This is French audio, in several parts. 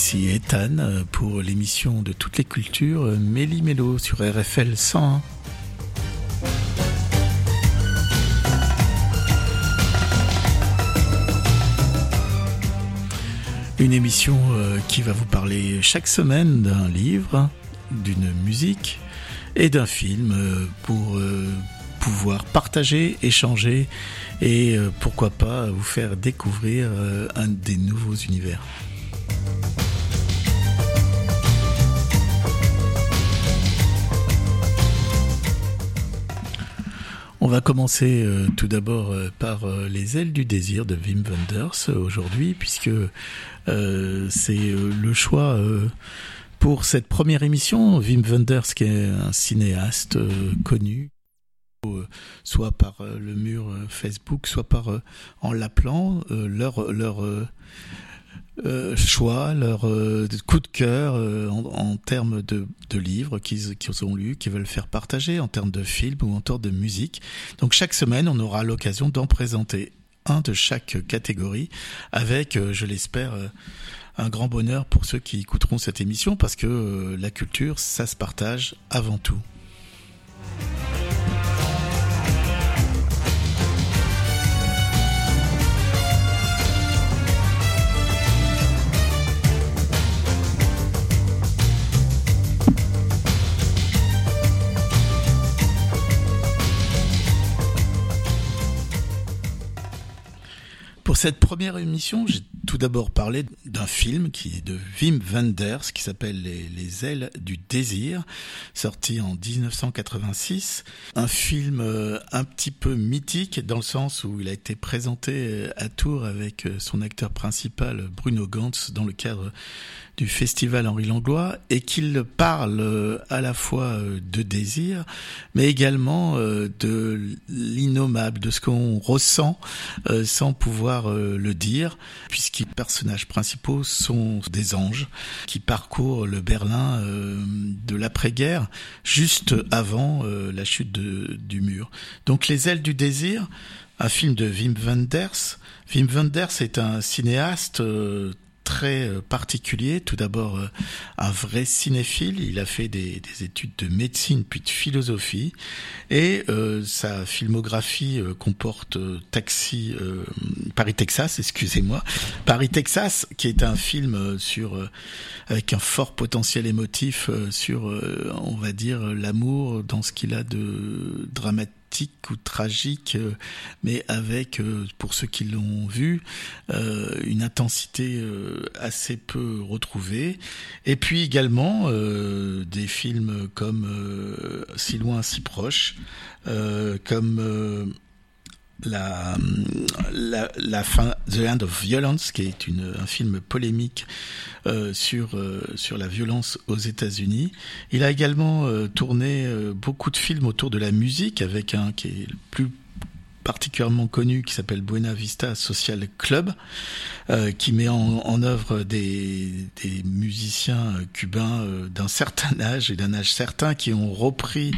ici Ethan euh, pour l'émission de toutes les cultures euh, Méli Mélo sur RFL 101. Une émission euh, qui va vous parler chaque semaine d'un livre, d'une musique et d'un film pour pouvoir partager, échanger et pourquoi pas vous faire découvrir un des nouveaux univers. Va commencer euh, tout d'abord euh, par euh, Les ailes du désir de Wim Wenders aujourd'hui, puisque c'est le choix pour cette première émission. Wim Wenders, qui est un cinéaste connu, soit par le mur Facebook, soit par en l'appelant, leur leur euh, choix, leur euh, coup de cœur euh, en, termes de, de livres qu'ils ont lus, qu'ils veulent faire partager, en termes de films ou en termes de musique. Donc chaque semaine, on aura l'occasion d'en présenter un de chaque catégorie, avec, je l'espère, un grand bonheur pour ceux qui écouteront cette émission, parce que la culture, ça se partage avant tout. Pour cette première émission, j'ai tout d'abord parlé d'un film qui est de Wim Wenders, qui s'appelle les, ailes du désir, sorti en 1986. Un film euh, un petit peu mythique dans le sens où il a été présenté euh, à Tours avec euh, son acteur principal Bruno Gantz dans le cadre du festival Henri Langlois et qu'il parle euh, à la fois euh, de désir, mais également euh, de l'innommable, de ce qu'on ressent sans pouvoir le dire, puisque les personnages principaux sont des anges qui parcourent le Berlin de l'après-guerre, juste avant la chute du mur. Donc Les ailes du désir, un film de Wim Wenders. Wim Wenders est un cinéaste très euh, particulier. Tout d'abord, euh, un vrai cinéphile. Il a fait des, études de médecine puis de philosophie. Et euh, sa filmographie comporte Taxi, Paris Texas, excusez-moi, Paris Texas, qui est un film sur avec un fort potentiel émotif sur, on va dire, l'amour dans ce qu'il a de dramatique ou tragique, euh, mais avec, euh, pour ceux qui l'ont vu, euh, une intensité assez peu retrouvée. Et puis également des films comme Si loin, si proche, comme la, la, la, fin The End of Violence, qui est une, un film polémique euh, sur euh, sur la violence aux États-Unis. Il a également euh, tourné euh, beaucoup de films autour de la musique, avec un qui est le plus particulièrement connu qui s'appelle Buena Vista Social Club, euh, qui met en, en œuvre des, des, musiciens cubains euh, d'un certain âge et d'un âge certain qui ont repris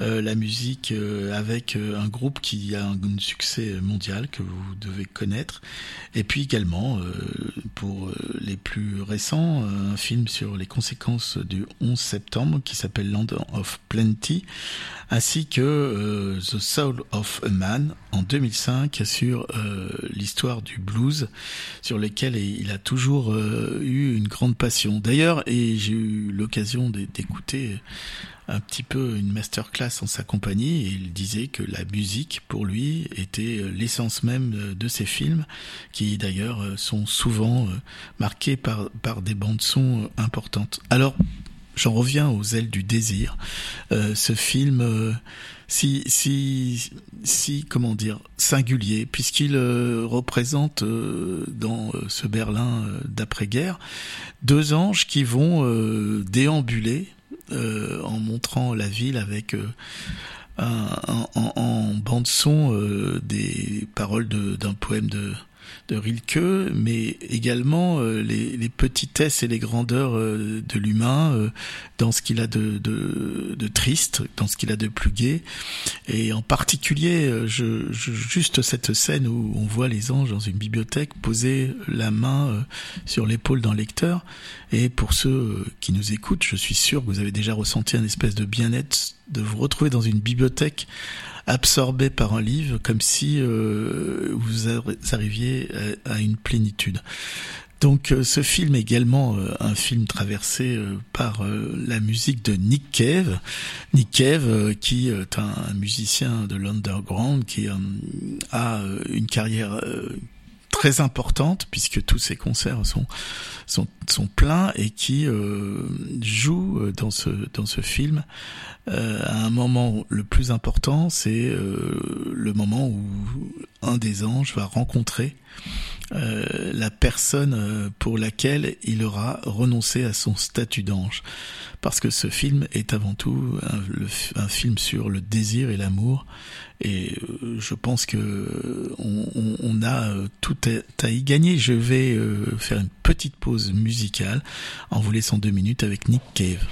euh, la musique euh, avec euh, un groupe qui a un, un, succès mondial que vous devez connaître. Et puis également, pour les plus récents, un film sur les conséquences du 11 septembre qui s'appelle Land of Plenty, ainsi que The Soul of a Man en 2005 sur euh, l'histoire du blues, sur lequel il a toujours euh, eu une grande passion. D'ailleurs, et j'ai eu l'occasion d'écouter un petit peu une masterclass en sa compagnie et il disait que la musique pour lui était l'essence même de ses films qui d'ailleurs sont souvent marqués par, par des bandes son importantes. Alors j'en reviens aux ailes du désir. Euh, ce film, euh, si, si, si, comment dire, singulier, puisqu'il euh, représente euh, dans euh, ce Berlin d'après-guerre deux anges qui vont déambuler en montrant la ville avec en, en, bande son des paroles d'un poème de de Rilke, mais également euh, les, les, petitesses et les grandeurs euh, de l'humain euh, dans ce qu'il a de, de, triste, dans ce qu'il a de plus gai. Et en particulier, juste cette scène où on voit les anges dans une bibliothèque poser la main sur l'épaule d'un lecteur. Et pour ceux qui nous écoutent, je suis sûr que vous avez déjà ressenti un espèce de bien-être de vous retrouver dans une bibliothèque absorbé par un livre, comme si euh, vous arriviez à, une plénitude. Donc euh, ce film est également euh, un film traversé par la musique de Nick Cave. Nick Cave qui est un musicien de l'underground qui a une carrière très importante puisque tous ses concerts sont sont, sont pleins et qui euh, joue dans ce dans ce film euh, à un moment le plus important, c'est euh, le moment où un des anges va rencontrer euh, la personne euh, pour laquelle il aura renoncé à son statut d'ange. Parce que ce film est avant tout un film sur le désir et l'amour. Et euh, je pense que on, on, a tout à, y gagner. Je vais faire une petite pause musicale en vous laissant deux minutes avec Nick Cave.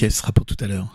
Nick sera pour tout à l'heure?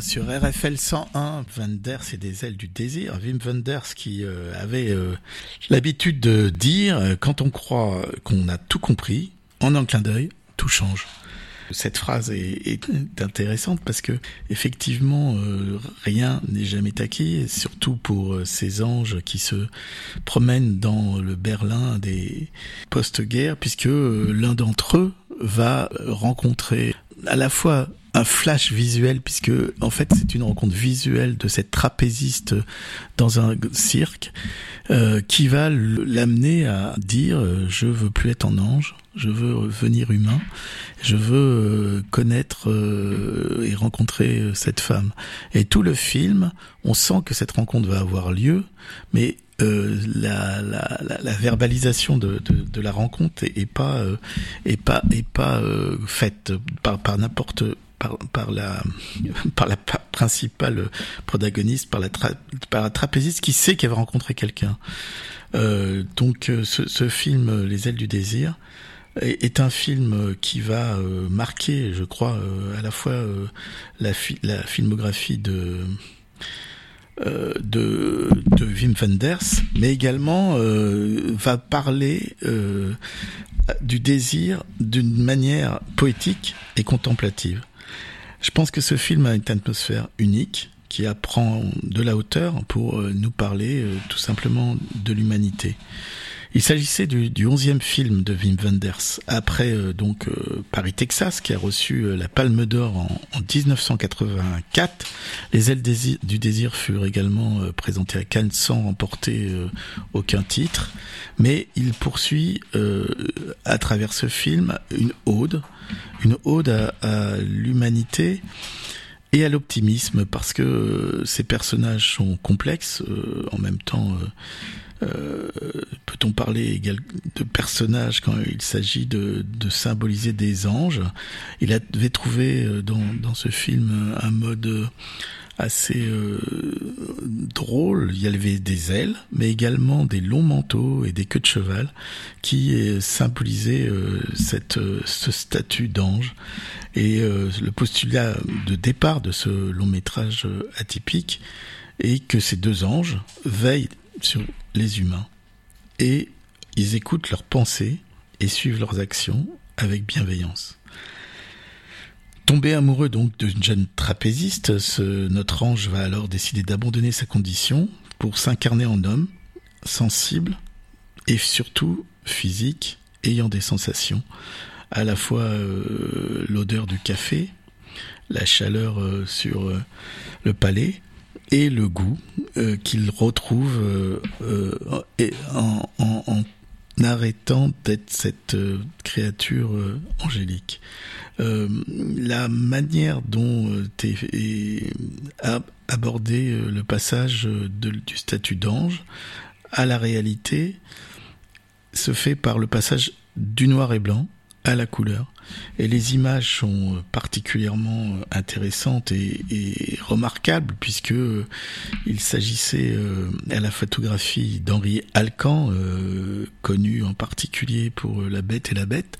Sur RFL 101. Wenders et des ailes du désir. Wim Wenders qui euh, avait euh, l'habitude de dire euh, quand on croit qu'on a tout compris, en un clin d'œil, tout change. Cette phrase est, intéressante parce que effectivement rien n'est jamais acquis, surtout pour ces anges qui se promènent dans le Berlin des post-guerres, puisque l'un d'entre eux va rencontrer à la fois un flash visuel puisque en fait c'est une rencontre visuelle de cette trapéziste dans un cirque euh, qui va l'amener à dire euh, je veux plus être en ange je veux revenir humain je veux euh, connaître euh, et rencontrer cette femme. Et tout le film on sent que cette rencontre va avoir lieu mais euh, la, la, la, verbalisation de, de, de, la rencontre est, pas euh, est pas est pas euh, faite par par n'importe par, la par principale protagoniste par la par la trapéziste qui sait qu'elle va rencontrer quelqu'un donc ce, ce, film les ailes du désir est un film qui va marquer je crois à la fois la, filmographie de euh, de, de Wim Wenders, mais également euh, va parler euh, du désir d'une manière poétique et contemplative. Je pense que ce film a une atmosphère unique qui apprend de la hauteur pour nous parler tout simplement de l'humanité. Il s'agissait du, du 11e film de Wim Wenders, après euh, donc euh, Paris, Texas, qui a reçu euh, la Palme d'Or en, en, 1984. Les ailes du désir furent également présentées à Cannes sans remporter aucun titre. Mais il poursuit à travers ce film une ode, une ode à, l'humanité et à l'optimisme parce que ces personnages sont complexes, en même temps euh, peut-on parler de personnages quand il s'agit de, de, symboliser des anges? Il avait trouvé euh, dans, dans ce film un mode assez euh, drôle. Il y avait des ailes, mais également des longs manteaux et des queues de cheval qui symbolisaient euh, cette, ce statut d'ange. Et le postulat de départ de ce long métrage atypique est que ces deux anges veillent sur les humains et ils écoutent leurs pensées et suivent leurs actions avec bienveillance. Tombé amoureux donc d'une jeune trapéziste, ce, notre ange va alors décider d'abandonner sa condition pour s'incarner en homme, sensible et surtout physique, ayant des sensations, à la fois euh, l'odeur du café, la chaleur euh, sur euh, le palais, et le goût qu'il retrouve en, arrêtant d'être cette créature angélique. la manière dont est abordé le passage du statut d'ange à la réalité se fait par le passage du noir et blanc à la couleur. Et les images sont particulièrement intéressantes et, remarquables puisque euh, il s'agissait euh, à la photographie d'Henri Alcan, euh, connu en particulier pour La Bête et la Bête,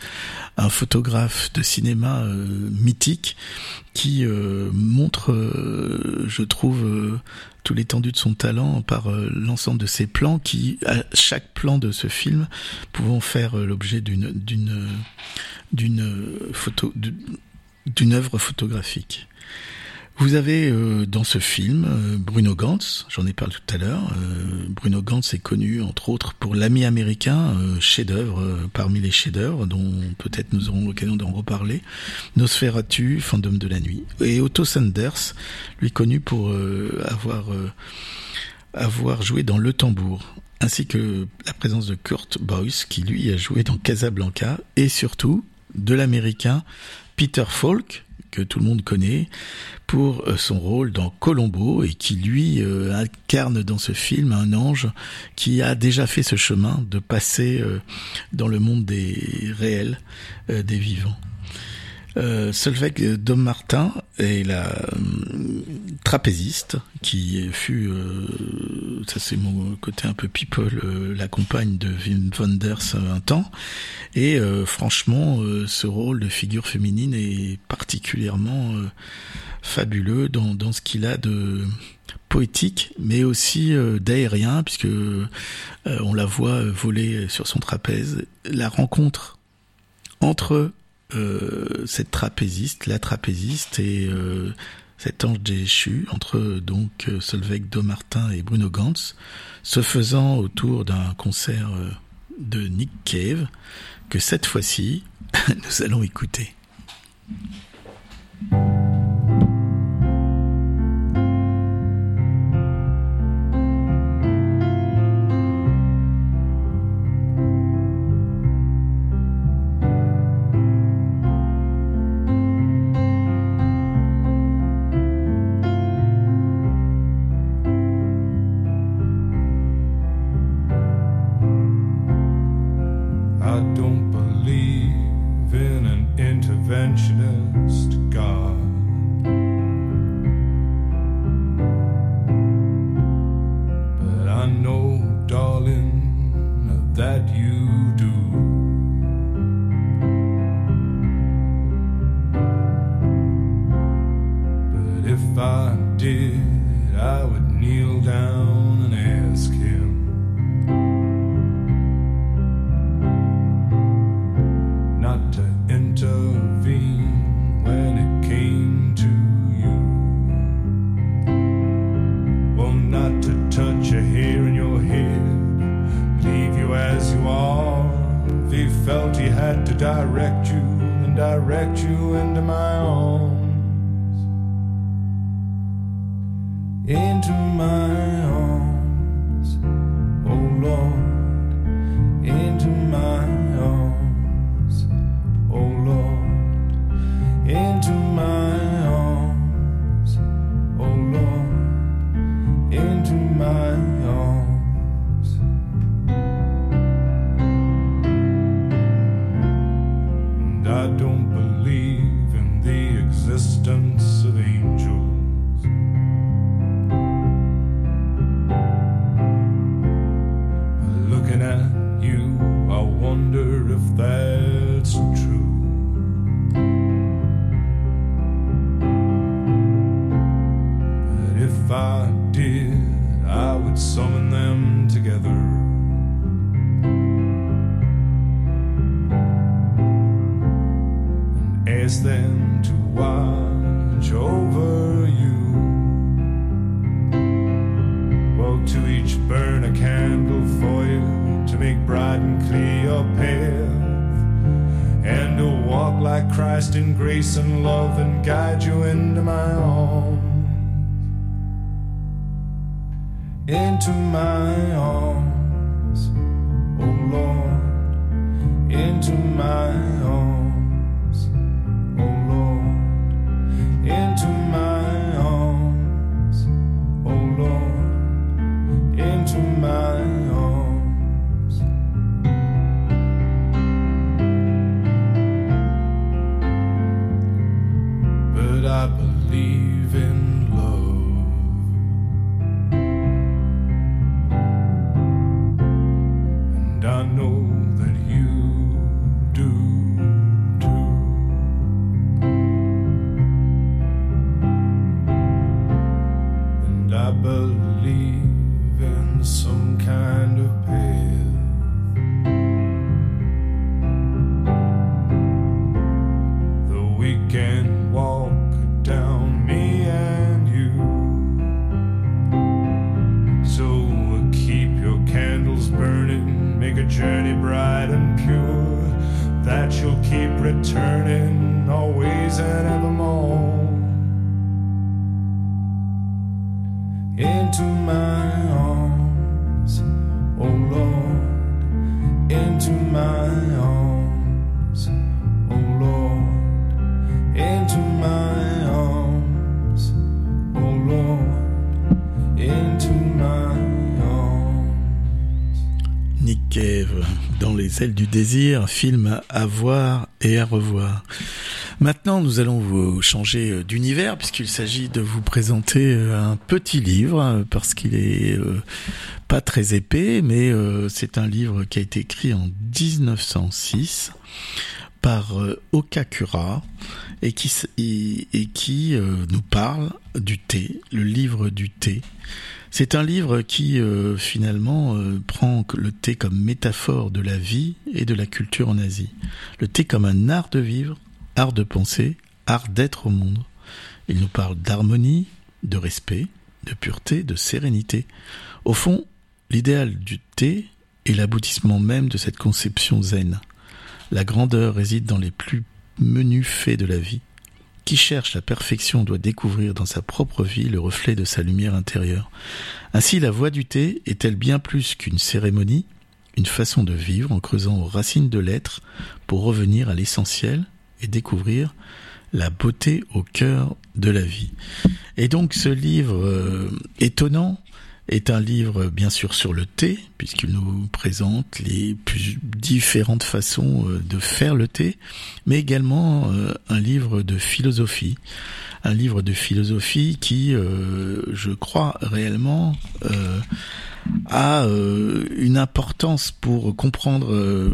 un photographe de cinéma mythique qui montre, je trouve, tout l'étendue de son talent par l'ensemble de ses plans qui, à chaque plan de ce film, pouvant faire l'objet d'une d'une d'une photo d'une œuvre photographique. Vous avez euh, dans ce film euh, Bruno Gantz, j'en ai parlé tout à l'heure. Euh, Bruno Gantz est connu entre autres pour L'ami américain, chef-d'œuvre parmi les chefs-d'œuvre dont peut-être nous aurons l'occasion d'en reparler. Nosferatu, Fantôme de la nuit. Et Otto Sanders, lui connu pour avoir avoir joué dans Le Tambour, ainsi que la présence de Kurt Boyce qui lui a joué dans Casablanca et surtout de l'américain Peter Falk, que tout le monde connaît, pour euh, son rôle dans Colombo et qui lui euh, incarne dans ce film un ange qui a déjà fait ce chemin de passer euh, dans le monde des réels, des vivants. Euh, Solveig Dom Martin est la euh, trapéziste qui fut, euh, ça c'est mon côté un peu people, euh, la compagne de Wim Wenders un temps. Et franchement, ce rôle de figure féminine est particulièrement fabuleux dans, dans ce qu'il a de poétique, mais aussi euh, d'aérien, puisque euh, on la voit voler sur son trapèze. La rencontre entre euh, cette trapéziste, la trapéziste et cet ange déchu, entre donc Solveig Domartin et Bruno Gantz, se faisant autour d'un concert de Nick Cave, que cette fois-ci, nous allons écouter. Désir, film à voir et à revoir. Maintenant, nous allons vous changer euh, d'univers puisqu'il s'agit de vous présenter euh, un petit livre euh, parce qu'il est pas très épais, mais c'est un livre qui a été écrit en 1906 par Okakura et qui, et, qui nous parle du thé, le livre du thé. C'est un livre qui euh, finalement prend le thé comme métaphore de la vie et de la culture en Asie. Le thé comme un art de vivre, art de penser, art d'être au monde. Il nous parle d'harmonie, de respect, de pureté, de sérénité. Au fond, l'idéal du thé est l'aboutissement même de cette conception zen. La grandeur réside dans les plus menus faits de la vie. Qui cherche la perfection doit découvrir dans sa propre vie le reflet de sa lumière intérieure. Ainsi la voie du thé est-elle bien plus qu'une cérémonie, une façon de vivre en creusant aux racines de l'être pour revenir à l'essentiel et découvrir la beauté au cœur de la vie. Et donc ce livre euh, étonnant est un livre bien sûr sur le thé, puisqu'il nous présente les plus différentes façons euh, de faire le thé, mais également euh, un livre de philosophie. Un livre de philosophie qui, je crois réellement, a une importance pour comprendre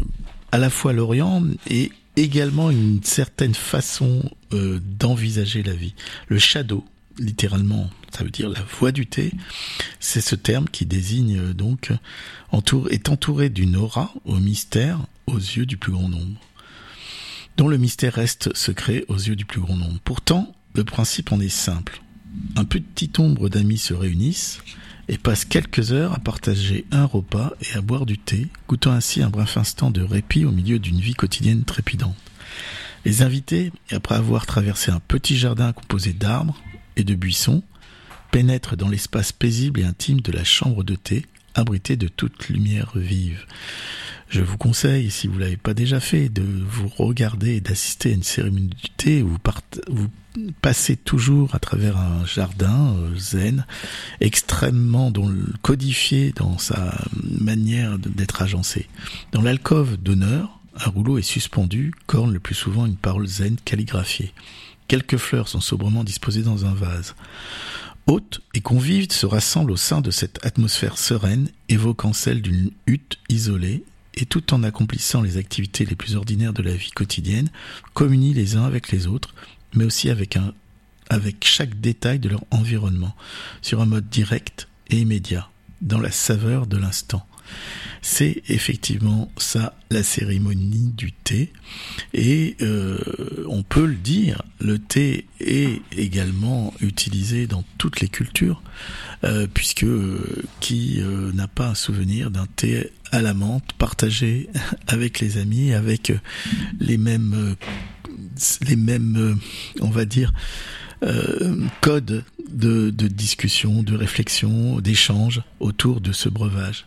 à la fois l'Orient et également une certaine façon euh, d'envisager la vie. Le shadow, littéralement, ça veut dire la voix du thé, c'est ce terme qui désigne euh, donc entoure, est entouré d'une aura au mystère aux yeux du plus grand nombre, dont le mystère reste secret aux yeux du plus grand nombre. Pourtant, le principe en est simple. Un petit nombre d'amis se réunissent et passe quelques heures à partager un repas et à boire du thé, goûtant ainsi un bref instant de répit au milieu d'une vie quotidienne trépidante. Les invités, après avoir traversé un petit jardin composé d'arbres et de buissons, pénètrent dans l'espace paisible et intime de la chambre de thé, abritée de toute lumière vive. Je vous conseille, si vous l'avez pas déjà fait, de vous regarder et d'assister à une cérémonie du thé où vous, vous passez toujours à travers un jardin euh, zen, extrêmement codifié dans sa manière d'être agencé. Dans l'alcôve d'honneur, un rouleau est suspendu, corne le plus souvent une parole zen calligraphiée. Quelques fleurs sont sobrement disposées dans un vase. Hôtes et convives se rassemblent au sein de cette atmosphère sereine, évoquant celle d'une hutte isolée et tout en accomplissant les activités les plus ordinaires de la vie quotidienne, communient les uns avec les autres, mais aussi avec, un, avec chaque détail de leur environnement, sur un mode direct et immédiat, dans la saveur de l'instant. C'est effectivement ça la cérémonie du thé et euh, on peut le dire, le thé est également utilisé dans toutes les cultures euh, puisque euh, qui euh, n'a pas un souvenir d'un thé à la menthe partagé avec les amis, avec les mêmes, les on va dire, codes de, de discussion, de réflexion, d'échange autour de ce breuvage.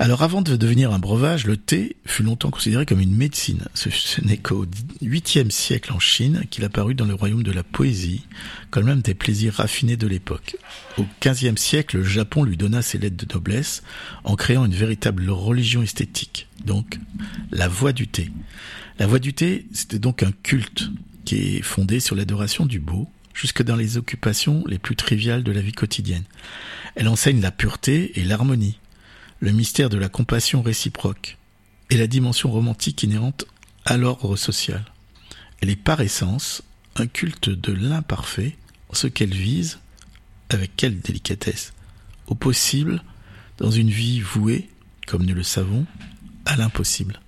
Alors avant de devenir un breuvage, le thé fut longtemps considéré comme une médecine. Ce, n'est qu'au 8e siècle en Chine qu'il apparut dans le royaume de la poésie, comme l'un des plaisirs raffinés de l'époque. Au 15e siècle, le Japon lui donna ses lettres de noblesse en créant une véritable religion esthétique, donc la voie du thé. La voie du thé, c'était donc un culte qui est fondé sur l'adoration du beau, jusque dans les occupations les plus triviales de la vie quotidienne. Elle enseigne la pureté et l'harmonie le mystère de la compassion réciproque et la dimension romantique inhérente à l'ordre social. Elle est par essence un culte de l'imparfait, ce qu'elle vise, avec quelle délicatesse, au possible dans une vie vouée, comme nous le savons, à l'impossible.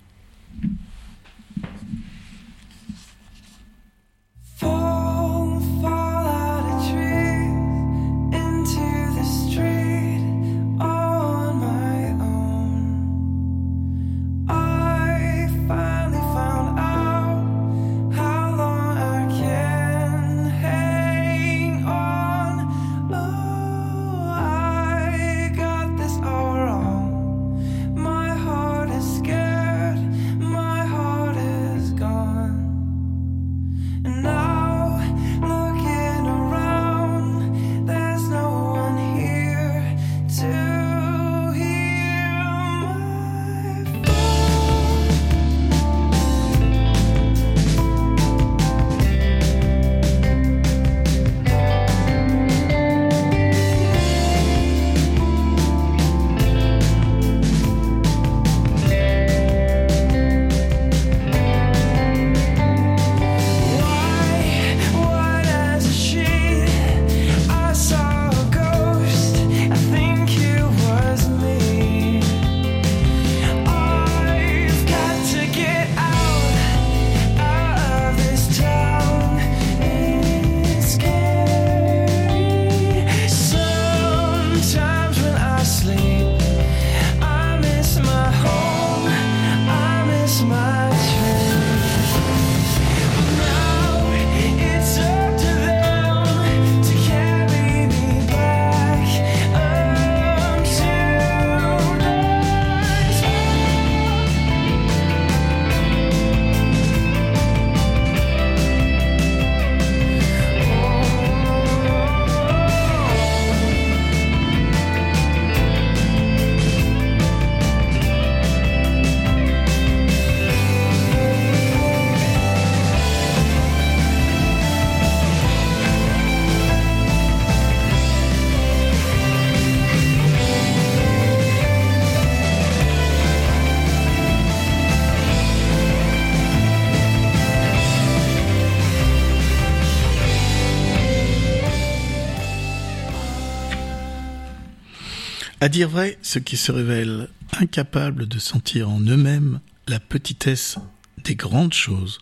À dire vrai, ceux qui se révèlent incapables de sentir en eux-mêmes la petitesse des grandes choses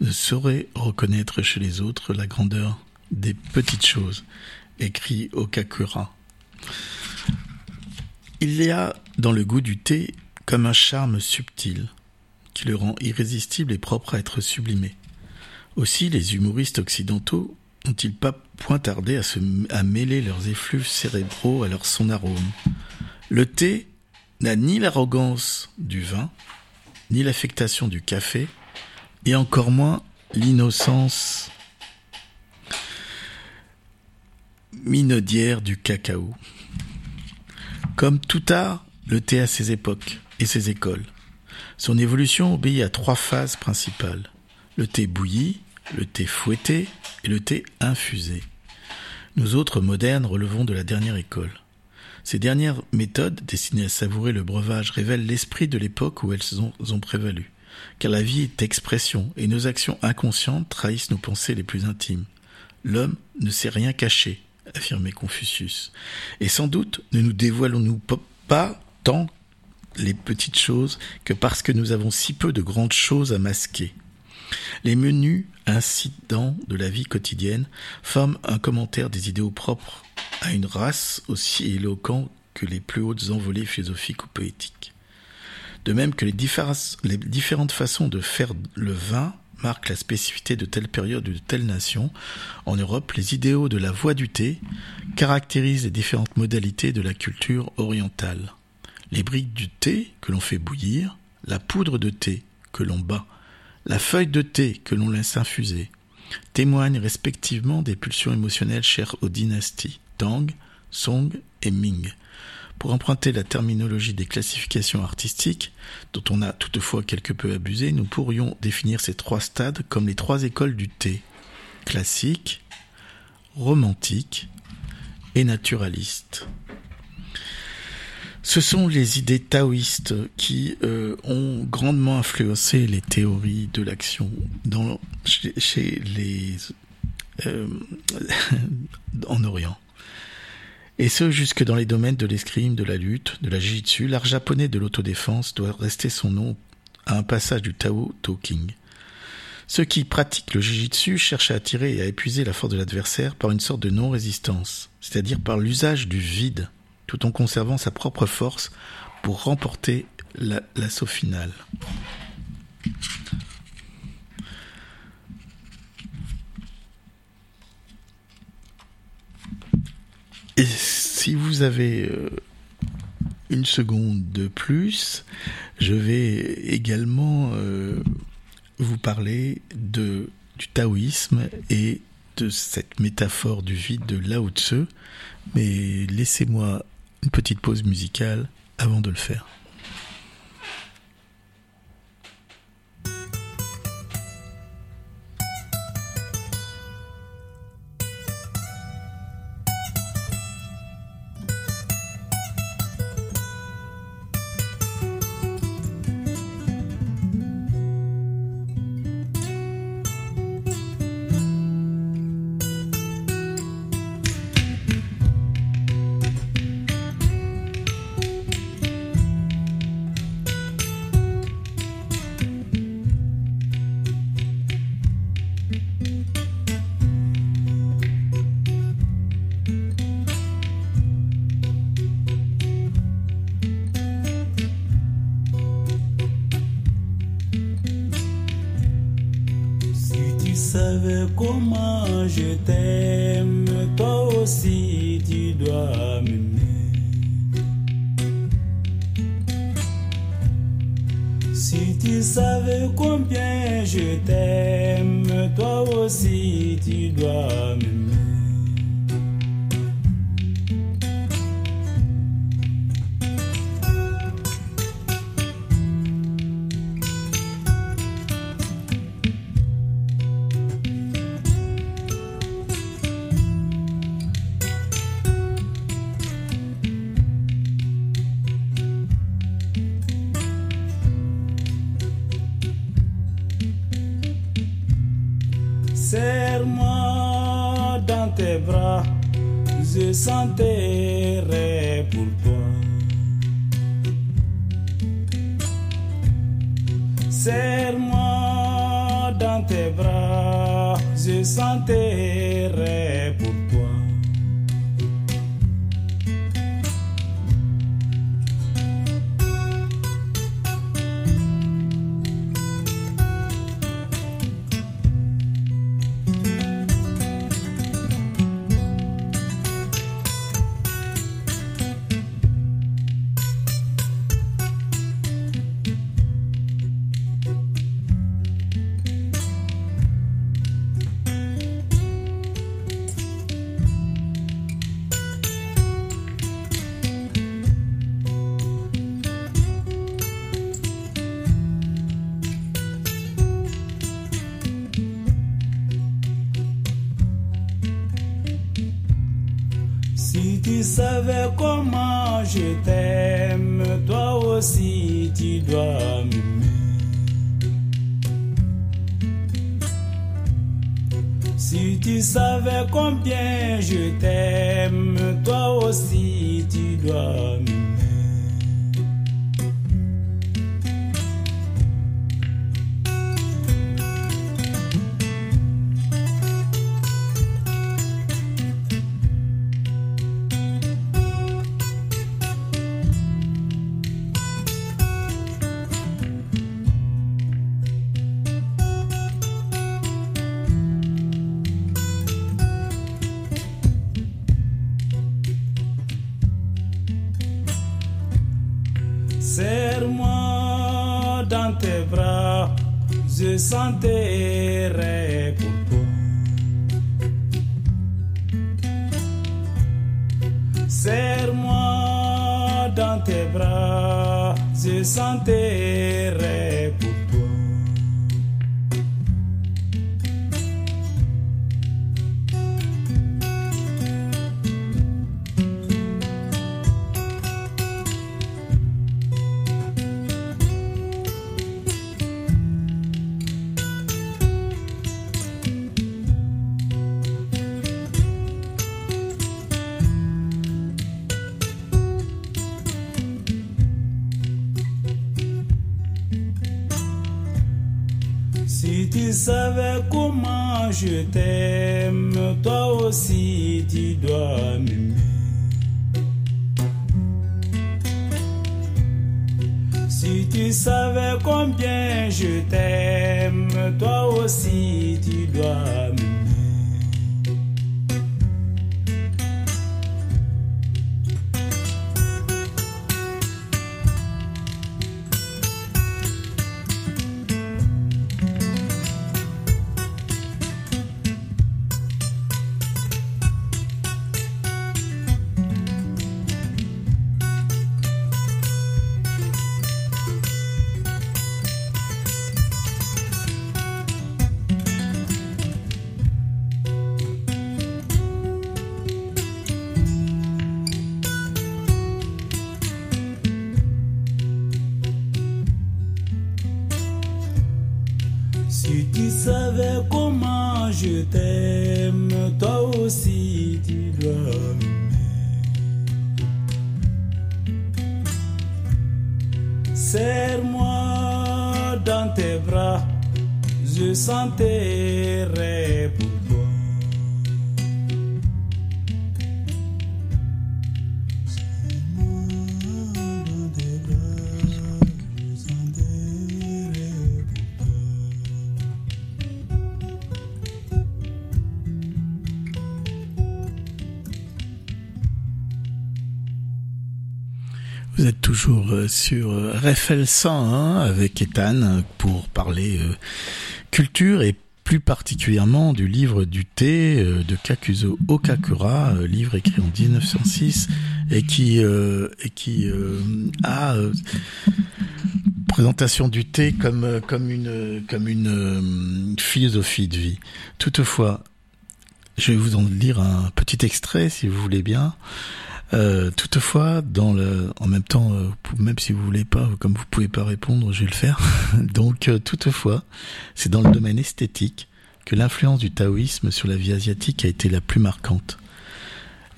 ne sauraient reconnaître chez les autres la grandeur des petites choses, écrit Okakura. Il y a dans le goût du thé comme un charme subtil qui le rend irrésistible et propre à être sublimé. Aussi les humoristes occidentaux n'ont-ils pas point tardé à, à mêler leurs effluves cérébraux à leur son arôme? Le thé n'a ni l'arrogance du vin, ni l'affectation du café, et encore moins l'innocence minaudière du cacao. Comme tout art, le thé a ses époques et ses écoles. Son évolution obéit à trois phases principales. Le thé bouilli, le thé fouetté et le thé infusé. Nous autres modernes relevons de la dernière école. Ces dernières méthodes, destinées à savourer le breuvage, révèlent l'esprit de l'époque où elles ont, prévalu. Car la vie est expression, et nos actions inconscientes trahissent nos pensées les plus intimes. L'homme ne sait rien cacher, affirmait Confucius. Et sans doute ne nous dévoilons-nous pas tant les petites choses que parce que nous avons si peu de grandes choses à masquer. Les menus incidents de la vie quotidienne forment un commentaire des idéaux propres à une race aussi éloquent que les plus hautes envolées philosophiques ou poétiques. De même que les, différentes façons de faire le vin marquent la spécificité de telle période ou de telle nation, en Europe, les idéaux de la voie du thé caractérisent les différentes modalités de la culture orientale. Les briques du thé que l'on fait bouillir, la poudre de thé que l'on bat, la feuille de thé que l'on laisse infuser, témoignent respectivement des pulsions émotionnelles chères aux dynasties Tang, Song et Ming. Pour emprunter la terminologie des classifications artistiques, dont on a toutefois quelque peu abusé, nous pourrions définir ces trois stades comme les trois écoles du thé classique, romantique et naturaliste. Ce sont les idées taoïstes qui euh, ont grandement influencé les théories de l'action dans chez, les euh, en Orient. Et ce jusque dans les domaines de l'escrime, de la lutte, de la jiu-jitsu, l'art japonais de l'autodéfense doit rester son nom à un passage du Tao Talking. Ceux qui pratiquent le jiu-jitsu cherchent à attirer et à épuiser la force de l'adversaire par une sorte de non-résistance, c'est-à-dire par l'usage du vide tout en conservant sa propre force pour remporter l'assaut final. Et si vous avez euh, une seconde de plus, je vais également euh, vous parler de, du taoïsme et de cette métaphore du vide de Lao Tzu, mais laissez-moi une petite pause musicale avant de le faire. Serre-moi dans tes bras, je chanterai pour toi. Serre-moi dans tes bras, je chanterai je chanterai pour toi. Serre-moi dans tes bras, je chanterai je t'aime, toi aussi tu dois m'aimer. Serre-moi dans tes bras, je chanterai pour toi. Sur euh, RFL 101 avec Ethan pour parler euh, culture et plus particulièrement du livre du thé euh, de Kakuzo Okakura, livre écrit en 1906 et qui et qui a présentation du thé comme comme une comme une philosophie de vie. Toutefois, je vais vous en lire un petit extrait si vous voulez bien. Euh, toutefois, dans le, en même temps, euh, même si vous voulez pas, comme vous pouvez pas répondre, je vais le faire. Donc, euh, toutefois, c'est dans le domaine esthétique que l'influence du taoïsme sur la vie asiatique a été la plus marquante.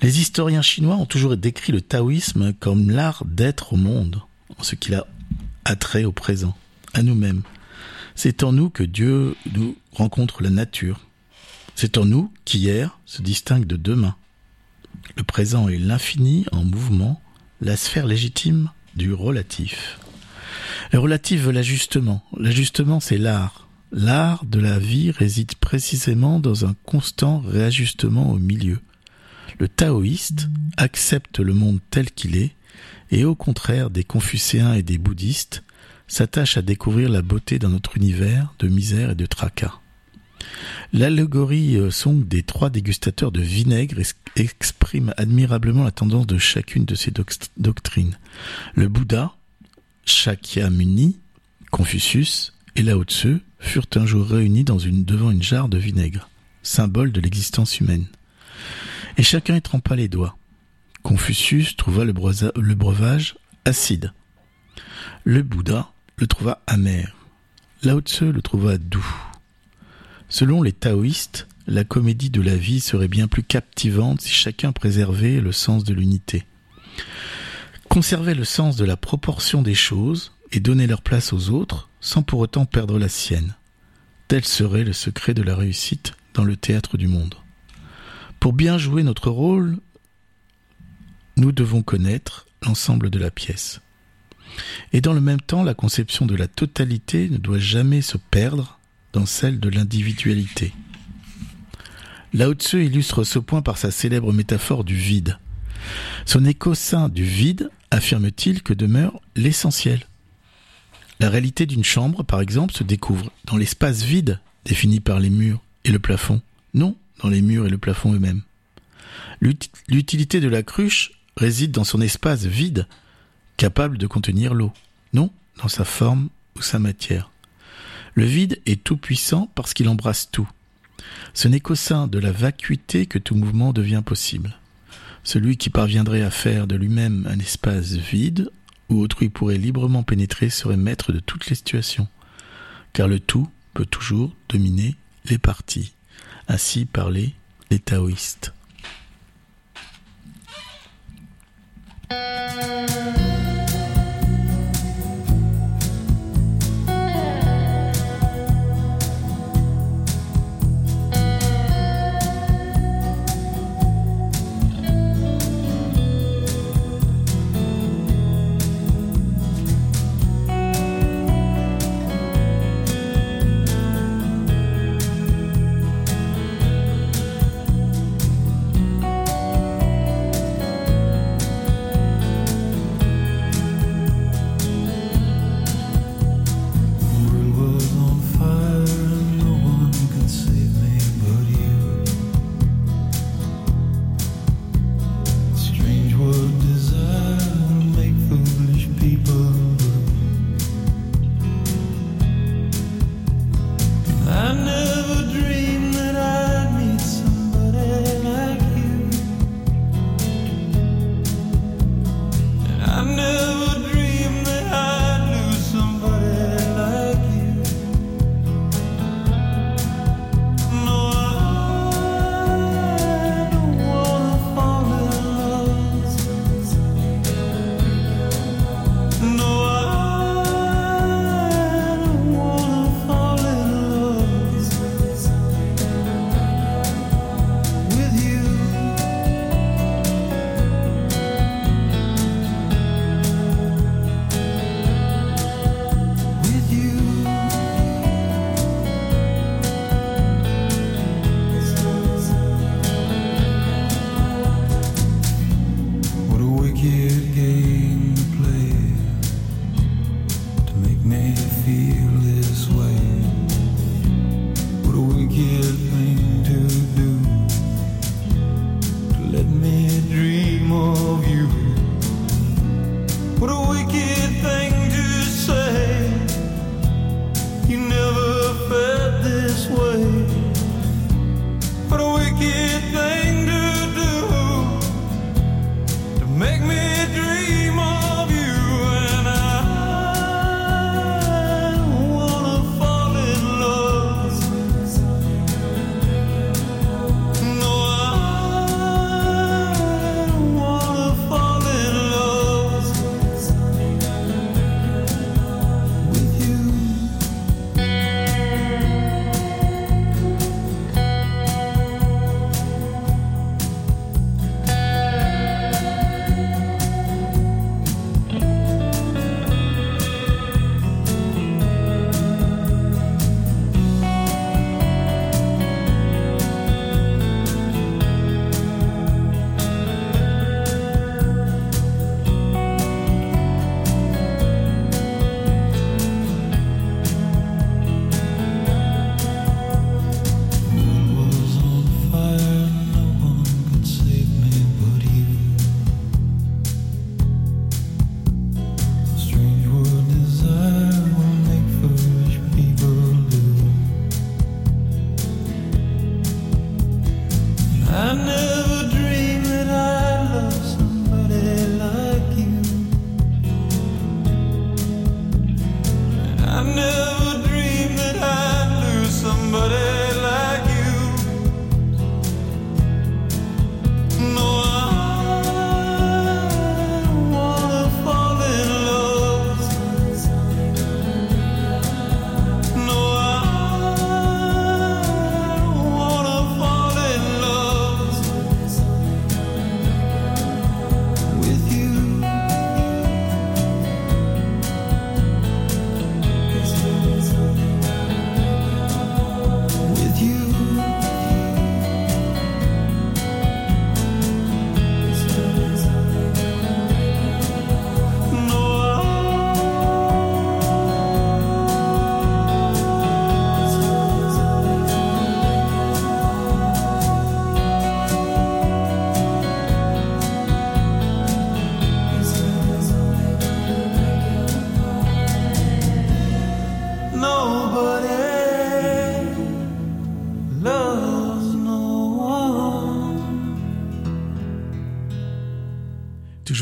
Les historiens chinois ont toujours décrit le taoïsme comme l'art d'être au monde, en ce qu'il a attrait au présent, à nous-mêmes. C'est en nous que Dieu nous rencontre la nature. C'est en nous qu'hier se distingue de demain. Le présent est l'infini en mouvement, la sphère légitime du relatif. Le relatif veut l'ajustement. L'ajustement, c'est l'art. L'art de la vie réside précisément dans un constant réajustement au milieu. Le taoïste accepte le monde tel qu'il est et au contraire des confucéens et des bouddhistes s'attache à découvrir la beauté dans notre univers de misère et de tracas. L'allégorie euh, Song des trois dégustateurs de vinaigre exprime admirablement la tendance de chacune de ces doctrines. Le Bouddha, Shakyamuni, Confucius et Lao Tzu furent un jour réunis devant une jarre de vinaigre, symbole de l'existence humaine. Et chacun y trempa les doigts. Confucius trouva le, le breuvage acide. Le Bouddha le trouva amer. Lao Tzu le trouva doux. Selon les taoïstes, la comédie de la vie serait bien plus captivante si chacun préservait le sens de l'unité. Conserver le sens de la proportion des choses et donner leur place aux autres sans pour autant perdre la sienne. Tel serait le secret de la réussite dans le théâtre du monde. Pour bien jouer notre rôle, nous devons connaître l'ensemble de la pièce. Et dans le même temps, la conception de la totalité ne doit jamais se perdre dans celle de l'individualité. Lao Tzu illustre ce point par sa célèbre métaphore du vide. Son écho sain du vide affirme-t-il que demeure l'essentiel. La réalité d'une chambre, par exemple, se découvre dans l'espace vide défini par les murs et le plafond, non dans les murs et le plafond eux-mêmes. L'utilité de la cruche réside dans son espace vide, capable de contenir l'eau, non dans sa forme ou sa matière. Le vide est tout puissant parce qu'il embrasse tout. Ce n'est qu'au sein de la vacuité que tout mouvement devient possible. Celui qui parviendrait à faire de lui-même un espace vide où autrui pourrait librement pénétrer serait maître de toutes les situations, car le tout peut toujours dominer les parties. Ainsi parlaient les taoïstes.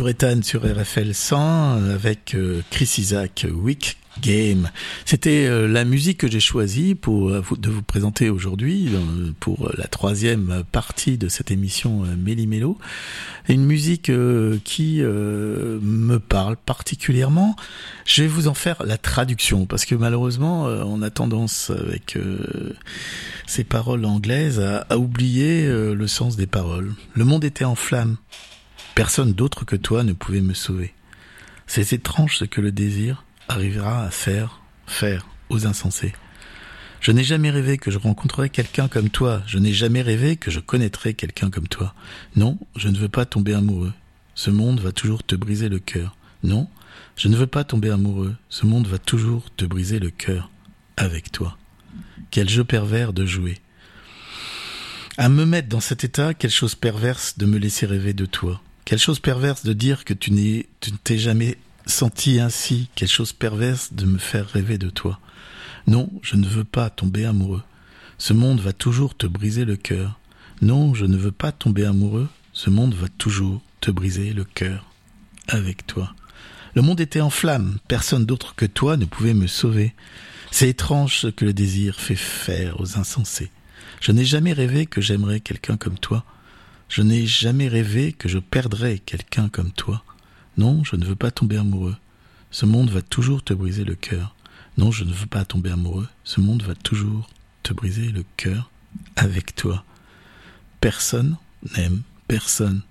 Ethan sur RFL 100 avec euh, Chris Isaac, Week Game. C'était euh, la musique que j'ai choisie pour euh, de vous présenter aujourd'hui pour la troisième partie de cette émission Méli-Mélo. Une musique qui me parle particulièrement. Je vais vous en faire la traduction parce que malheureusement on a tendance avec ces paroles anglaises à oublier le sens des paroles. Le monde était en flammes Personne d'autre que toi ne pouvait me sauver. C'est étrange ce que le désir arrivera à faire, faire aux insensés. Je n'ai jamais rêvé que je rencontrerais quelqu'un comme toi. Je n'ai jamais rêvé que je connaîtrais quelqu'un comme toi. Non, je ne veux pas tomber amoureux. Ce monde va toujours te briser le cœur. Non, je ne veux pas tomber amoureux. Ce monde va toujours te briser le cœur avec toi. Quel jeu pervers de jouer. À me mettre dans cet état, quelle chose perverse de me laisser rêver de toi. Quelle chose perverse de dire que tu n'es, tu ne t'es jamais senti ainsi. Quelle chose perverse de me faire rêver de toi. Non, je ne veux pas tomber amoureux. Ce monde va toujours te briser le cœur. Non, je ne veux pas tomber amoureux. Ce monde va toujours te briser le cœur. Avec toi. Le monde était en flammes. Personne d'autre que toi ne pouvait me sauver. C'est étrange ce que le désir fait faire aux insensés. Je n'ai jamais rêvé que j'aimerais quelqu'un comme toi. Je n'ai jamais rêvé que je perdrais quelqu'un comme toi. Non, je ne veux pas tomber amoureux. Ce monde va toujours te briser le cœur. Non, je ne veux pas tomber amoureux. Ce monde va toujours te briser le cœur avec toi. Personne n'aime personne.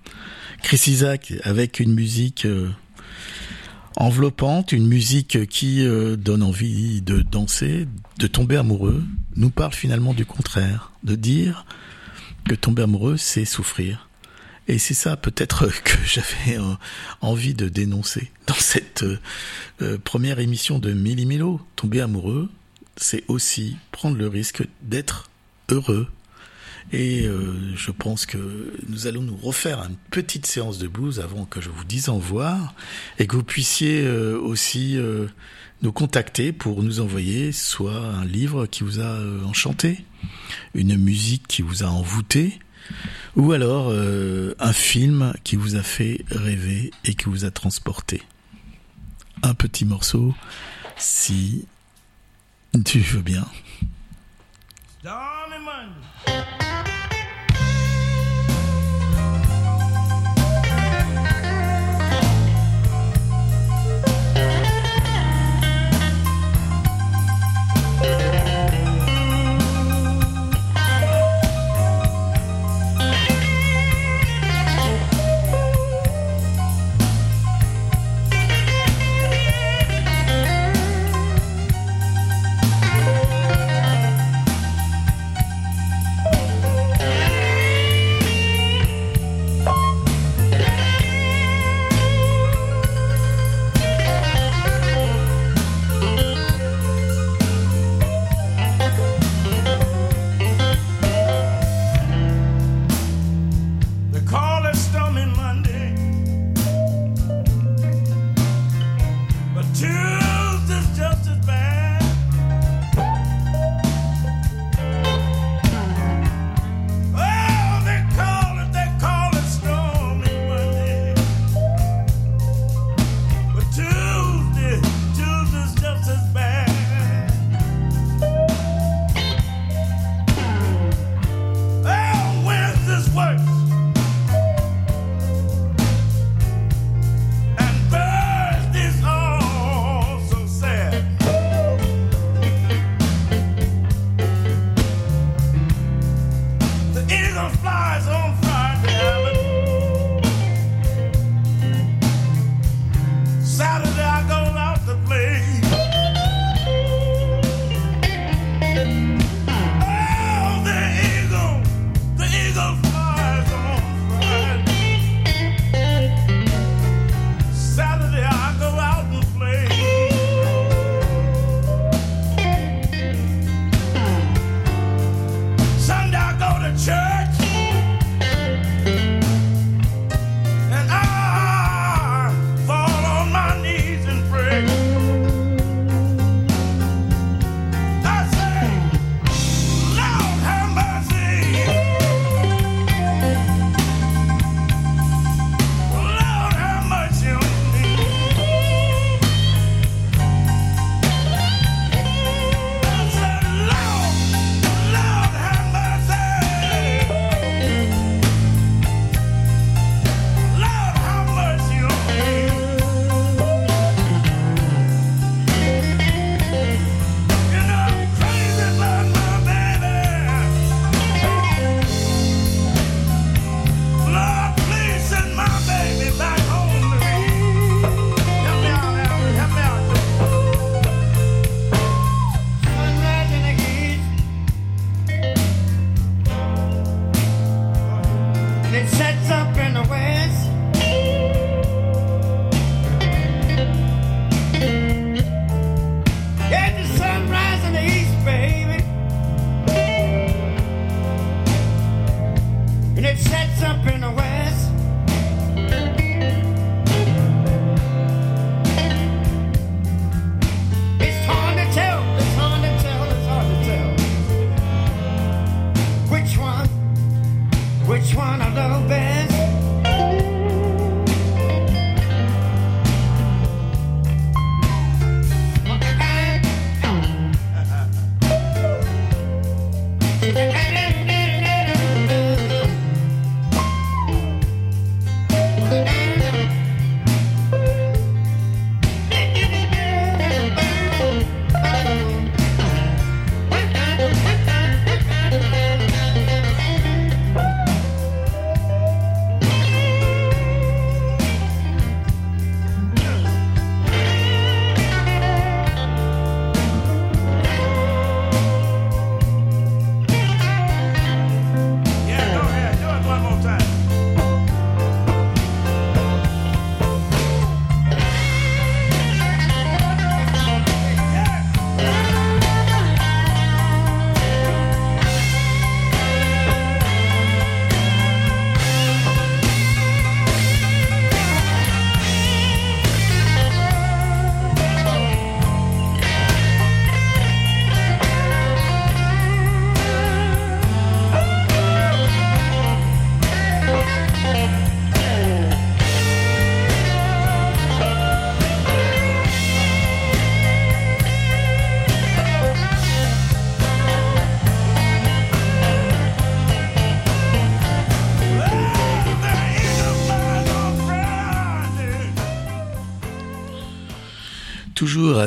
Chris Isaac avec une musique euh, enveloppante, une musique qui euh, donne envie de danser, de tomber amoureux, nous parle finalement du contraire, de dire que tomber amoureux, c'est souffrir. Et c'est ça peut-être que j'avais euh, envie de dénoncer dans cette euh, euh, première émission de Millimilo. Tomber amoureux, c'est aussi prendre le risque d'être heureux. Et je pense que nous allons nous refaire une petite séance de blues avant que je vous dise au revoir et que vous puissiez aussi nous contacter pour nous envoyer soit un livre qui vous a enchanté, une musique qui vous a envoûté, ou alors euh, un film qui vous a fait rêver et qui vous a transporté. Un petit morceau, si tu veux bien.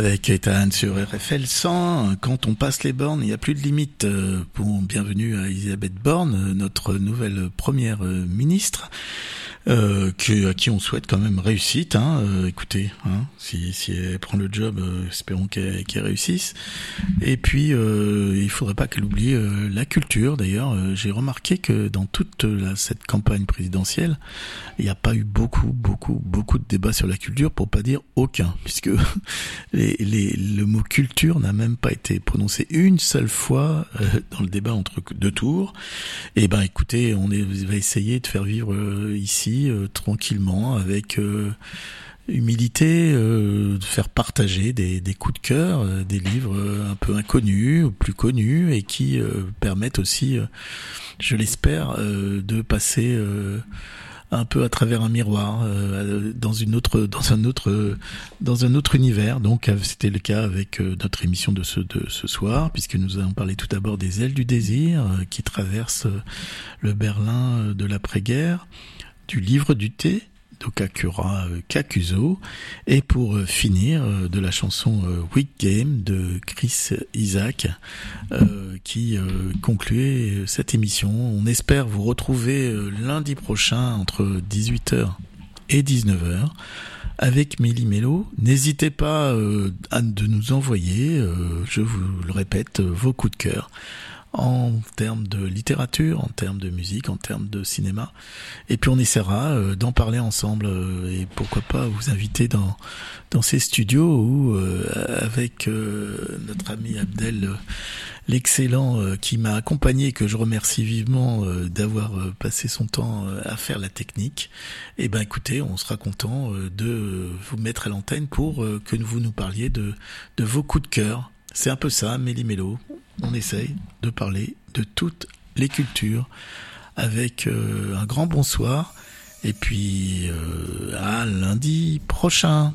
Avec Ethan sur RFL 100. Quand on passe les bornes, il n'y a plus de limite. Bon, bienvenue à Elisabeth Borne, notre nouvelle première ministre euh, que, à qui on souhaite quand même réussite. Hein, euh, écoutez, hein, si, si elle prend le job, euh, espérons qu'elle réussisse. Et puis, euh, il faudrait pas qu'elle oublie euh, la culture. D'ailleurs, j'ai remarqué que dans toute la, cette campagne présidentielle, il n'y a pas eu beaucoup, beaucoup, beaucoup de débats sur la culture, pour pas dire aucun, puisque les, les, le mot culture n'a même pas été prononcé une seule fois dans le débat entre deux tours. Et eh ben, écoutez, on est, va essayer de faire vivre ici euh, tranquillement, avec euh, humilité, euh, de faire partager des, coups de cœur, des livres un peu inconnus ou plus connus et qui permettent aussi, je l'espère, de passer un peu à travers un miroir dans une autre dans un autre dans un autre univers. Donc c'était le cas avec notre émission de ce de ce soir puisque nous avons parlé tout d'abord des ailes du désir qui traversent le Berlin de l'après-guerre du livre du thé d'Okakura euh, Kakuzo et pour euh, finir euh, de la chanson Week Game de Chris Isaac qui concluait cette émission. On espère vous retrouver lundi prochain entre 18h et 19h avec Méli Mélo. N'hésitez pas à nous envoyer, je vous le répète, vos coups de cœur en termes de littérature, en termes de musique, en termes de cinéma. Et puis on essaiera euh, d'en parler ensemble euh, et pourquoi pas vous inviter dans dans ces studios où euh, avec notre ami Abdel l'excellent qui m'a accompagné que je remercie vivement d'avoir passé son temps à faire la technique. Et eh ben écoutez, on sera content de vous mettre à l'antenne pour que vous nous parliez de de vos coups de cœur. C'est un peu ça, Méli Mélo on essaye de parler de toutes les cultures avec euh, un grand bonsoir et puis euh, à lundi prochain.